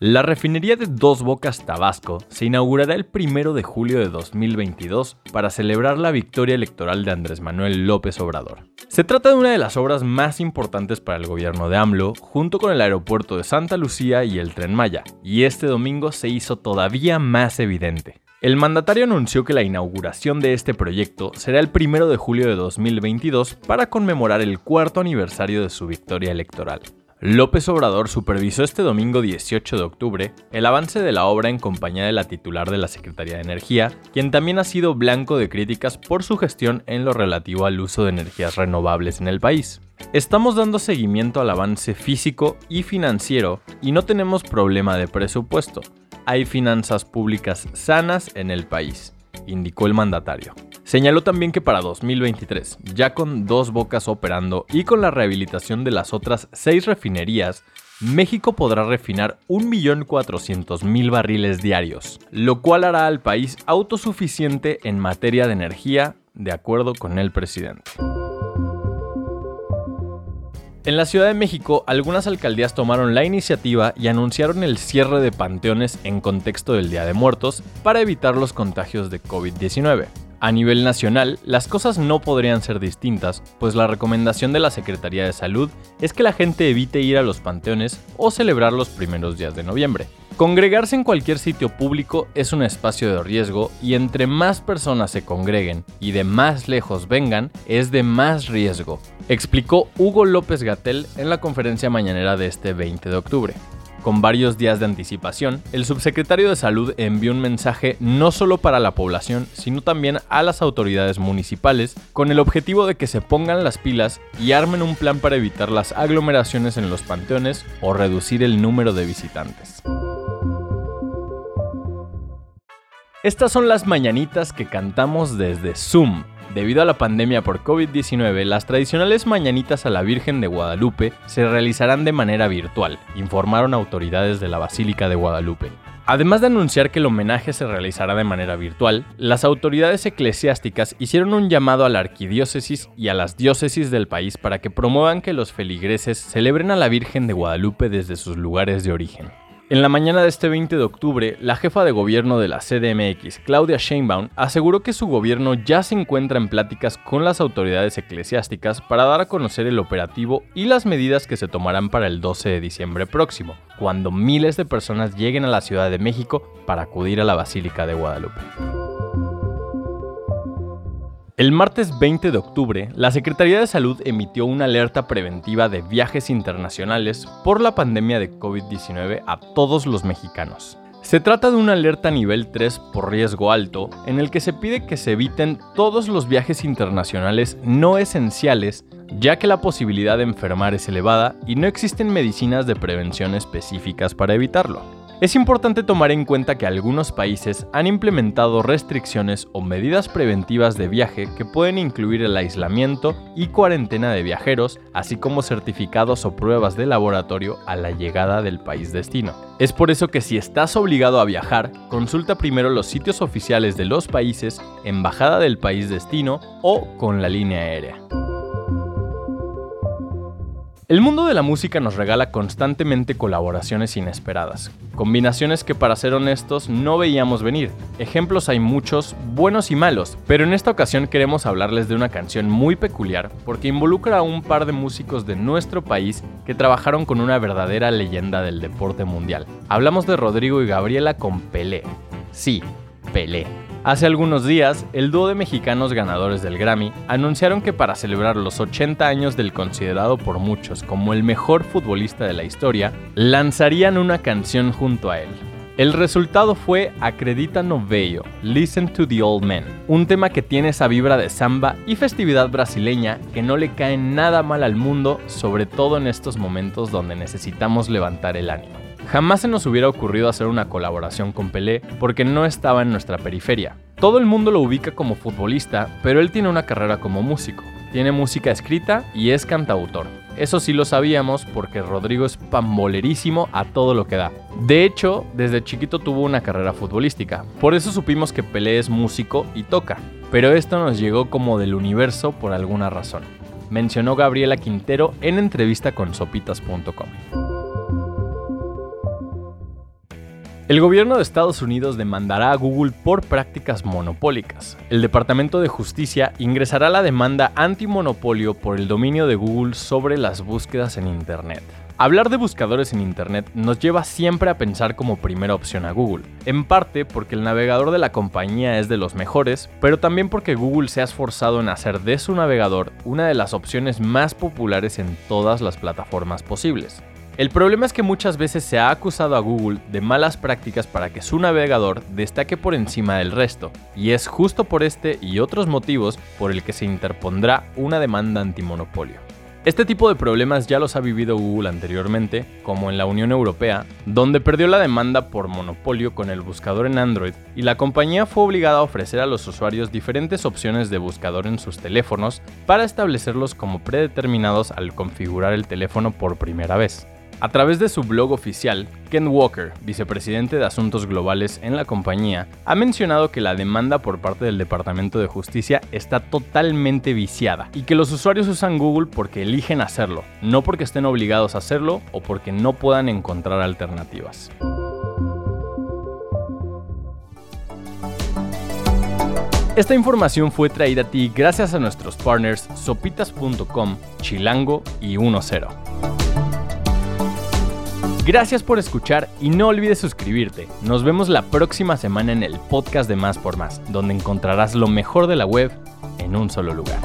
La refinería de Dos Bocas Tabasco se inaugurará el 1 de julio de 2022 para celebrar la victoria electoral de Andrés Manuel López Obrador. Se trata de una de las obras más importantes para el gobierno de AMLO, junto con el aeropuerto de Santa Lucía y el tren Maya, y este domingo se hizo todavía más evidente. El mandatario anunció que la inauguración de este proyecto será el 1 de julio de 2022 para conmemorar el cuarto aniversario de su victoria electoral. López Obrador supervisó este domingo 18 de octubre el avance de la obra en compañía de la titular de la Secretaría de Energía, quien también ha sido blanco de críticas por su gestión en lo relativo al uso de energías renovables en el país. Estamos dando seguimiento al avance físico y financiero y no tenemos problema de presupuesto. Hay finanzas públicas sanas en el país, indicó el mandatario. Señaló también que para 2023, ya con dos bocas operando y con la rehabilitación de las otras seis refinerías, México podrá refinar 1.400.000 barriles diarios, lo cual hará al país autosuficiente en materia de energía, de acuerdo con el presidente. En la Ciudad de México, algunas alcaldías tomaron la iniciativa y anunciaron el cierre de panteones en contexto del Día de Muertos para evitar los contagios de COVID-19. A nivel nacional, las cosas no podrían ser distintas, pues la recomendación de la Secretaría de Salud es que la gente evite ir a los panteones o celebrar los primeros días de noviembre. Congregarse en cualquier sitio público es un espacio de riesgo y entre más personas se congreguen y de más lejos vengan, es de más riesgo, explicó Hugo López Gatel en la conferencia mañanera de este 20 de octubre. Con varios días de anticipación, el subsecretario de Salud envió un mensaje no solo para la población, sino también a las autoridades municipales, con el objetivo de que se pongan las pilas y armen un plan para evitar las aglomeraciones en los panteones o reducir el número de visitantes. Estas son las mañanitas que cantamos desde Zoom, Debido a la pandemia por COVID-19, las tradicionales mañanitas a la Virgen de Guadalupe se realizarán de manera virtual, informaron autoridades de la Basílica de Guadalupe. Además de anunciar que el homenaje se realizará de manera virtual, las autoridades eclesiásticas hicieron un llamado a la arquidiócesis y a las diócesis del país para que promuevan que los feligreses celebren a la Virgen de Guadalupe desde sus lugares de origen. En la mañana de este 20 de octubre, la jefa de gobierno de la CDMX, Claudia Sheinbaum, aseguró que su gobierno ya se encuentra en pláticas con las autoridades eclesiásticas para dar a conocer el operativo y las medidas que se tomarán para el 12 de diciembre próximo, cuando miles de personas lleguen a la Ciudad de México para acudir a la Basílica de Guadalupe. El martes 20 de octubre, la Secretaría de Salud emitió una alerta preventiva de viajes internacionales por la pandemia de COVID-19 a todos los mexicanos. Se trata de una alerta nivel 3 por riesgo alto, en el que se pide que se eviten todos los viajes internacionales no esenciales, ya que la posibilidad de enfermar es elevada y no existen medicinas de prevención específicas para evitarlo. Es importante tomar en cuenta que algunos países han implementado restricciones o medidas preventivas de viaje que pueden incluir el aislamiento y cuarentena de viajeros, así como certificados o pruebas de laboratorio a la llegada del país destino. Es por eso que si estás obligado a viajar, consulta primero los sitios oficiales de los países, embajada del país destino o con la línea aérea. El mundo de la música nos regala constantemente colaboraciones inesperadas, combinaciones que para ser honestos no veíamos venir. Ejemplos hay muchos, buenos y malos, pero en esta ocasión queremos hablarles de una canción muy peculiar porque involucra a un par de músicos de nuestro país que trabajaron con una verdadera leyenda del deporte mundial. Hablamos de Rodrigo y Gabriela con Pelé. Sí, Pelé. Hace algunos días, el dúo de mexicanos ganadores del Grammy anunciaron que para celebrar los 80 años del considerado por muchos como el mejor futbolista de la historia, lanzarían una canción junto a él. El resultado fue Acredita no Bello, Listen to the Old Men, un tema que tiene esa vibra de samba y festividad brasileña que no le cae nada mal al mundo, sobre todo en estos momentos donde necesitamos levantar el ánimo. Jamás se nos hubiera ocurrido hacer una colaboración con Pelé porque no estaba en nuestra periferia. Todo el mundo lo ubica como futbolista, pero él tiene una carrera como músico. Tiene música escrita y es cantautor. Eso sí lo sabíamos porque Rodrigo es pambolerísimo a todo lo que da. De hecho, desde chiquito tuvo una carrera futbolística. Por eso supimos que Pelé es músico y toca. Pero esto nos llegó como del universo por alguna razón. Mencionó Gabriela Quintero en entrevista con sopitas.com. El gobierno de Estados Unidos demandará a Google por prácticas monopólicas. El Departamento de Justicia ingresará la demanda antimonopolio por el dominio de Google sobre las búsquedas en Internet. Hablar de buscadores en Internet nos lleva siempre a pensar como primera opción a Google, en parte porque el navegador de la compañía es de los mejores, pero también porque Google se ha esforzado en hacer de su navegador una de las opciones más populares en todas las plataformas posibles. El problema es que muchas veces se ha acusado a Google de malas prácticas para que su navegador destaque por encima del resto, y es justo por este y otros motivos por el que se interpondrá una demanda antimonopolio. Este tipo de problemas ya los ha vivido Google anteriormente, como en la Unión Europea, donde perdió la demanda por monopolio con el buscador en Android y la compañía fue obligada a ofrecer a los usuarios diferentes opciones de buscador en sus teléfonos para establecerlos como predeterminados al configurar el teléfono por primera vez. A través de su blog oficial, Ken Walker, vicepresidente de Asuntos Globales en la compañía, ha mencionado que la demanda por parte del Departamento de Justicia está totalmente viciada y que los usuarios usan Google porque eligen hacerlo, no porque estén obligados a hacerlo o porque no puedan encontrar alternativas. Esta información fue traída a ti gracias a nuestros partners sopitas.com, Chilango y 10. Gracias por escuchar y no olvides suscribirte. Nos vemos la próxima semana en el podcast de Más por Más, donde encontrarás lo mejor de la web en un solo lugar.